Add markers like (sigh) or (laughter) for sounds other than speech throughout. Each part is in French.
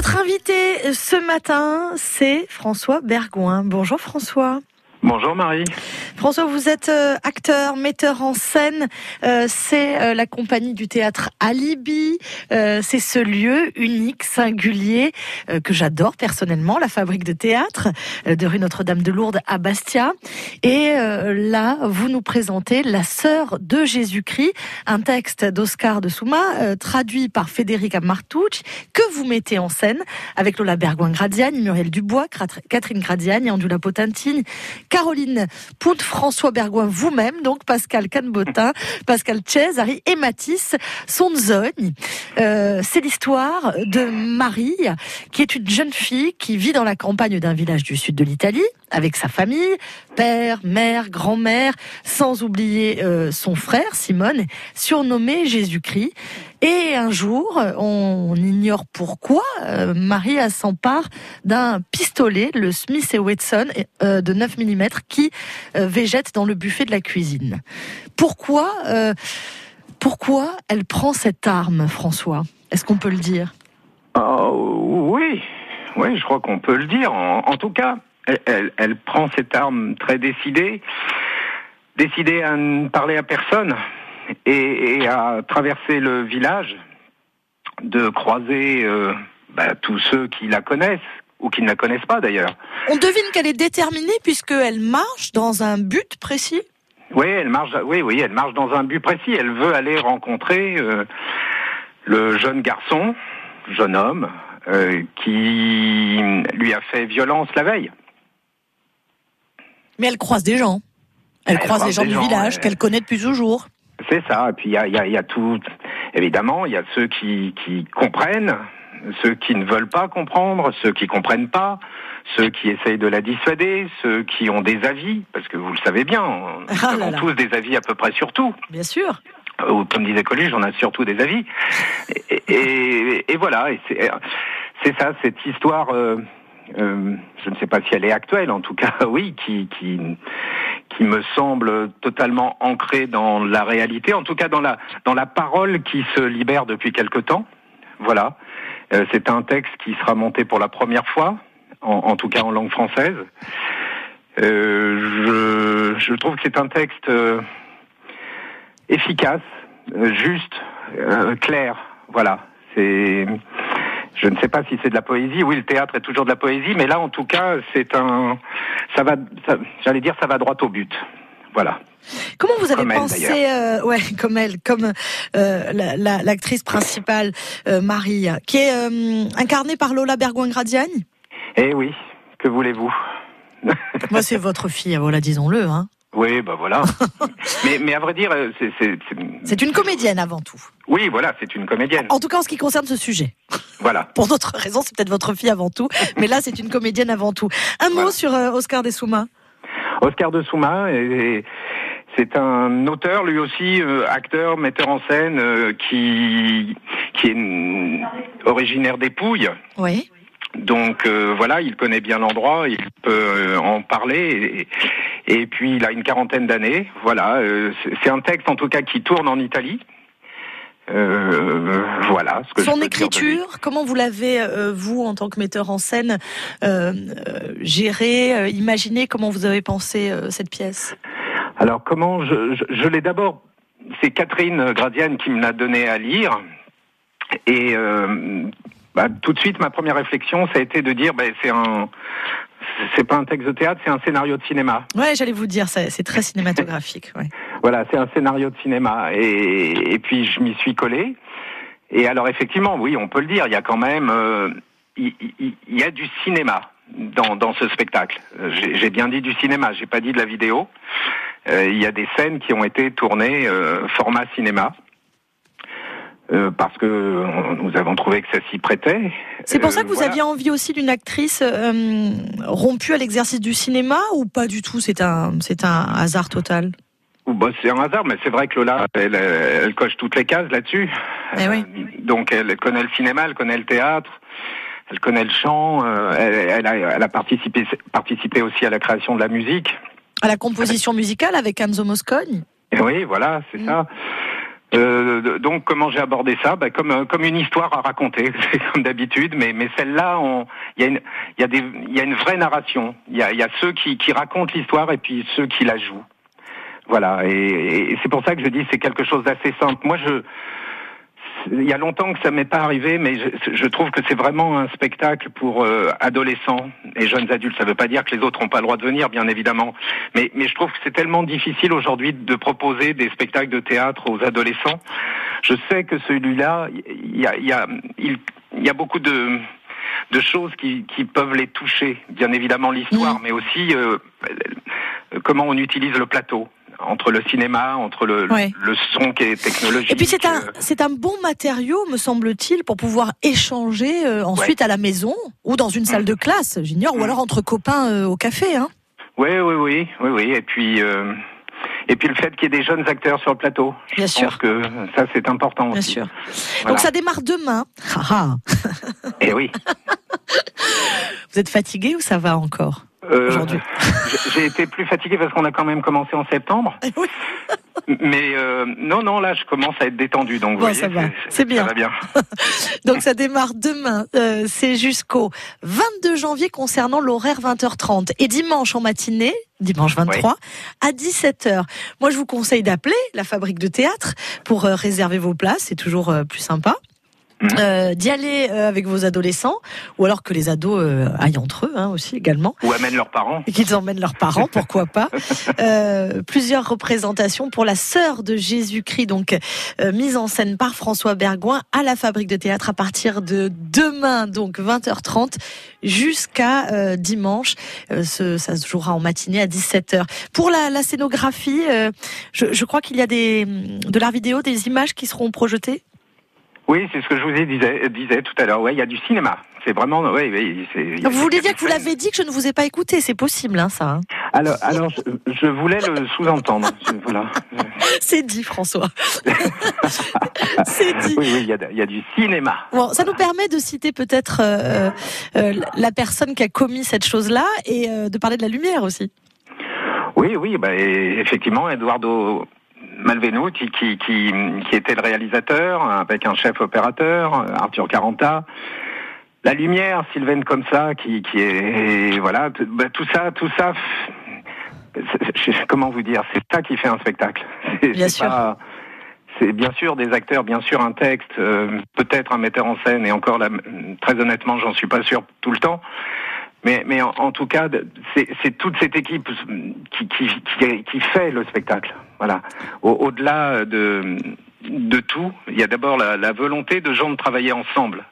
Notre invité ce matin, c'est François Bergouin. Bonjour François. Bonjour Marie. François, vous êtes euh, acteur, metteur en scène. Euh, c'est euh, la compagnie du théâtre Alibi. c'est ce lieu unique, singulier, que j'adore personnellement, la fabrique de théâtre de rue Notre-Dame de Lourdes à Bastia. Et là, vous nous présentez La sœur de Jésus-Christ, un texte d'Oscar de Souma, traduit par Federica Martucci, que vous mettez en scène avec Lola Bergouin-Gradiani, Muriel Dubois, Catherine Gradiani, Andula Potentini, Caroline Pout, François Bergoin, vous-même, donc Pascal Canbotin, Pascal Cesari et Mathis Sonzogne. Euh, c'est l'histoire de Marie, qui est une jeune fille qui vit dans la campagne d'un village du sud de l'Italie, avec sa famille, père, mère, grand-mère, sans oublier euh, son frère Simone, surnommé Jésus-Christ. Et un jour, on ignore pourquoi, euh, Marie s'empare d'un pistolet, le Smith Wesson euh, de 9 mm, qui euh, végète dans le buffet de la cuisine. Pourquoi, pourquoi elle prend cette arme, François? Est-ce qu'on peut le dire? Oui, oui, je crois qu'on peut le dire. En, tout cas, elle, prend cette arme très décidée, décidée à ne parler à personne et, à traverser le village, de croiser euh, bah, tous ceux qui la connaissent ou qui ne la connaissent pas d'ailleurs. On devine qu'elle est déterminée puisqu'elle marche dans un but précis. Oui, elle marche. Oui, oui, elle marche dans un but précis. Elle veut aller rencontrer euh, le jeune garçon, jeune homme, euh, qui lui a fait violence la veille. Mais elle croise des gens. Elle, croise, des gens du village qu'elle connaît depuis toujours. C'est ça. Et puis il y a, y a, tout. Évidemment, il y a ceux qui, qui comprennent, ceux qui ne veulent pas comprendre, ceux qui comprennent pas, ceux qui essayent de la dissuader, ceux qui ont des avis, parce que vous le savez bien, nous ah avons tous des avis à peu près sur tout. Bien sûr. Ou comme disait Coluche, on a surtout des avis. Et, et, voilà, c'est ça, cette histoire. Euh, euh, je ne sais pas si elle est actuelle, en tout cas, (laughs) oui, qui, qui, me semble totalement ancré dans la réalité, en tout cas dans la, dans la parole qui se libère depuis quelque temps. Voilà. Euh, c'est un texte qui sera monté pour la première fois, en, tout cas en langue française. Euh, je, je, trouve que c'est un texte efficace, juste, clair. Voilà. C'est je ne sais pas si c'est de la poésie. Oui, le théâtre est toujours de la poésie, mais là, en tout cas, c'est un, ça va, j'allais dire, ça va droit au but. Voilà. Comment vous avez pensé, euh, ouais, (laughs) comme elle, comme euh, l'actrice principale euh, Marie, qui est euh, incarnée par Lola Bergouin-Gradiani Eh oui, que voulez-vous? Moi, c'est votre fille, voilà, disons-le, hein. Oui, bah voilà. (laughs) mais, mais à vrai dire, c'est... C'est une comédienne avant tout. Oui, voilà, c'est une comédienne. En tout cas, en ce qui concerne ce sujet. Voilà. (laughs) Pour d'autres raisons, c'est peut-être votre fille avant tout, mais là, c'est une comédienne avant tout. Un mot sur euh, Oscar de Souma. Oscar de Souma, c'est un auteur, lui aussi, euh, acteur, metteur en scène, euh, qui, qui est originaire des Pouilles. Oui. Donc voilà, il connaît bien l'endroit, il peut en parler. Et, puis il a une quarantaine d'années. Voilà, c'est un texte en tout cas qui tourne en Italie. Euh, voilà. Ce que Son écriture, comment vous l'avez, euh, vous, en tant que metteur en scène, euh, géré, imaginé Comment vous avez pensé cette pièce? Alors, comment je, l'ai d'abord. C'est Catherine Gradienne qui me l'a donné à lire. Et bah, tout de suite, ma première réflexion, ça a été de dire, bah, c'est un, c'est pas un texte de théâtre, c'est un scénario de cinéma. Ouais, j'allais vous dire, c'est très cinématographique. Ouais. Voilà, c'est un scénario de cinéma. Et, et puis je m'y suis collé. Et alors effectivement, oui, on peut le dire, il y a quand même, euh, il, y a du cinéma dans, dans ce spectacle. J'ai bien dit du cinéma, j'ai pas dit de la vidéo. Euh, il y a des scènes qui ont été tournées euh, format cinéma. Euh, parce que nous avons trouvé que ça s'y prêtait. C'est pour ça que vous aviez envie aussi d'une actrice rompue à l'exercice du cinéma ou pas du tout? C'est un, c'est un hasard total? Bah, c'est un hasard, mais c'est vrai que Lola, elle, elle, coche toutes les cases là-dessus. Eh oui. donc elle connaît le cinéma, elle connaît le théâtre, elle connaît le chant, euh, elle, a, elle, a, participé, participé aussi à la création de la musique. À la composition musicale avec Enzo Moscone Oui, voilà, c'est mm. ça. Euh, donc comment j'ai abordé ça? Bah, comme euh, comme une histoire à raconter, (laughs) comme d'habitude, mais mais celle-là, il y a une y y a une vraie narration. Il y a y a ceux qui qui racontent l'histoire et puis ceux qui la jouent. Voilà, et, et c'est pour ça que je dis c'est quelque chose d'assez simple. Moi, je il y a longtemps que ça m'est pas arrivé, mais je, je trouve que c'est vraiment un spectacle pour euh, adolescents et jeunes adultes. Ça ne veut pas dire que les autres n'ont pas le droit de venir, bien évidemment, mais, mais je trouve que c'est tellement difficile aujourd'hui de proposer des spectacles de théâtre aux adolescents. Je sais que celui-là, il y a, y, a, il, y a beaucoup de de choses qui, qui peuvent les toucher. Bien évidemment l'histoire, mmh. mais aussi euh, comment on utilise le plateau entre le cinéma, entre le, le son qui est technologique. Et puis c'est un, euh, c'est un bon matériau, me semble-t-il, pour pouvoir échanger euh, ensuite à la maison ou dans une salle mm. de classe, j'ignore, ou mm. alors entre copains euh, au café. Hein. Oui, oui, oui, oui, oui. Et puis. Et puis le fait qu'il y ait des jeunes acteurs sur le plateau. Bien je sûr. Pense que ça, c'est important. Bien sûr. Donc ça démarre demain. Eh oui. (laughs) Vous êtes fatigué ou ça va encore? Euh, J'ai été plus fatigué parce qu'on a quand même commencé en septembre. (laughs) Mais euh, non, non, là, je commence à être détendu, donc bon, ça va, c'est bien. Ça va bien. (laughs) donc ça démarre demain, euh, c'est jusqu'au 22 janvier concernant l'horaire 20h30 et dimanche en matinée, dimanche 23 à 17h. Moi, je vous conseille d'appeler la fabrique de théâtre pour euh, réserver vos places, c'est toujours euh, plus sympa. Mhm. Euh, d'y aller euh, avec vos adolescents, ou alors que les ados euh, aillent entre eux hein, aussi également. Ou amènent leurs parents. Et qu'ils emmènent leurs parents, (laughs) pourquoi pas. Euh, plusieurs représentations pour la sœur de Jésus-Christ, donc mise en scène par François Bergoin à la Fabrique de Théâtre à partir de demain, donc 20h30 jusqu'à dimanche. Ce, ça se jouera en matinée à 17h. Pour la, la scénographie, je, je crois qu'il y a des, de l'art vidéo, des images qui seront projetées? Oui, c'est ce que je vous ai disais, disais tout à l'heure. Ouais, il y a du cinéma. C'est vraiment. Vous voulez dire que vous l'avez dit que je ne vous ai pas écouté C'est possible, hein, ça. Hein alors, alors, je, voulais le sous-entendre. voilà. (laughs) C'est dit, François. (laughs) C'est dit. Oui, oui, il y a, y a, du cinéma. Bon, ça nous permet de citer peut-être euh, euh, la personne qui a commis cette chose-là et euh, de parler de la lumière aussi. Oui, oui, bah, effectivement, Eduardo Malvenuti qui, qui, qui était le réalisateur, avec un chef opérateur, Arthur Caranta. La lumière, Sylvain comme ça, qui, qui est voilà, bah, tout ça, tout ça. Comment vous dire C'est ça qui fait un spectacle. Bien sûr. c'est bien sûr des acteurs, bien sûr un texte, euh, peut-être un metteur en scène, et encore là, très honnêtement, j'en suis pas sûr tout le temps. Mais, mais en, tout cas, c'est toute cette équipe qui, qui, qui, qui, fait le spectacle. Voilà. Au-delà de, tout, il y a d'abord la, volonté de gens de travailler ensemble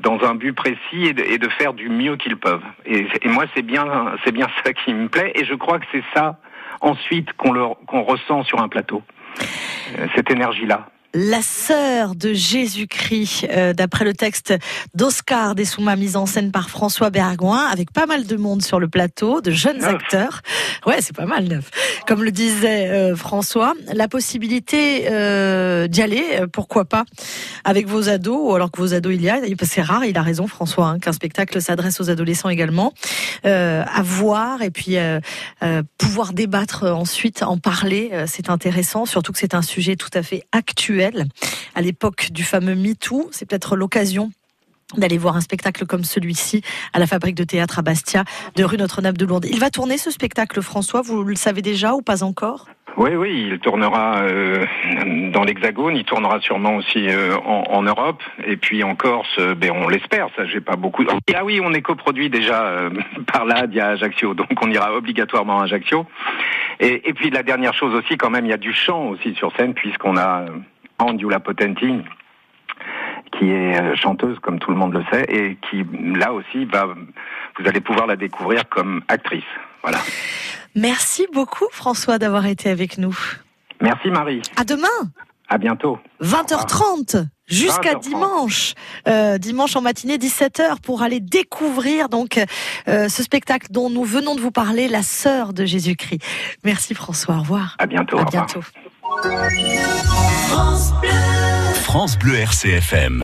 dans un but précis et de, faire du mieux qu'ils peuvent. Et, moi, c'est bien, c'est bien ça qui me plaît. Et je crois que c'est ça ensuite qu'on qu'on ressent sur un plateau. Euh, cette énergie-là la sœur de Jésus-Christ, euh, d'après le texte d'Oscar Dessouma, mise en scène par François Bergouin, avec pas mal de monde sur le plateau, de jeunes acteurs. Ouais, c'est pas mal neuf. Comme le disait euh, François, la possibilité euh, d'y aller, pourquoi pas, avec vos ados, ou alors que vos ados il y a, c'est rare, il a raison François, hein, qu'un spectacle s'adresse aux adolescents également, à voir et puis pouvoir débattre ensuite, en parler, c'est intéressant, surtout que c'est un sujet tout à fait actuel à l'époque du fameux MeToo. C'est peut-être l'occasion d'aller voir un spectacle comme celui-ci à la Fabrique de théâtre à Bastia de rue Notre-Dame de Lourdes. Il va tourner ce spectacle, François, vous le savez déjà ou pas encore? Oui, oui, il tournera euh, dans l'Hexagone, il tournera sûrement aussi euh, en, Europe, et puis en Corse, ben, on l'espère, ça j'ai pas beaucoup... Ah oui, on est coproduit déjà euh, par là, il y a Ajaccio, donc on ira obligatoirement à Ajaccio. Et puis la dernière chose aussi, quand même, il y a du chant aussi sur scène, puisqu'on a Andioula Potenti, qui est euh, chanteuse, comme tout le monde le sait, et qui, là aussi, va, vous allez pouvoir la découvrir comme actrice. Voilà. Merci beaucoup, François, d'avoir été avec nous. Merci, Marie. À demain. À bientôt. 20h30 jusqu'à dimanche, euh, dimanche en matinée 17h pour aller découvrir donc euh, ce spectacle dont nous venons de vous parler, la sœur de Jésus-Christ. Merci François, au revoir. À bientôt. À bientôt. France Bleu. RCFM.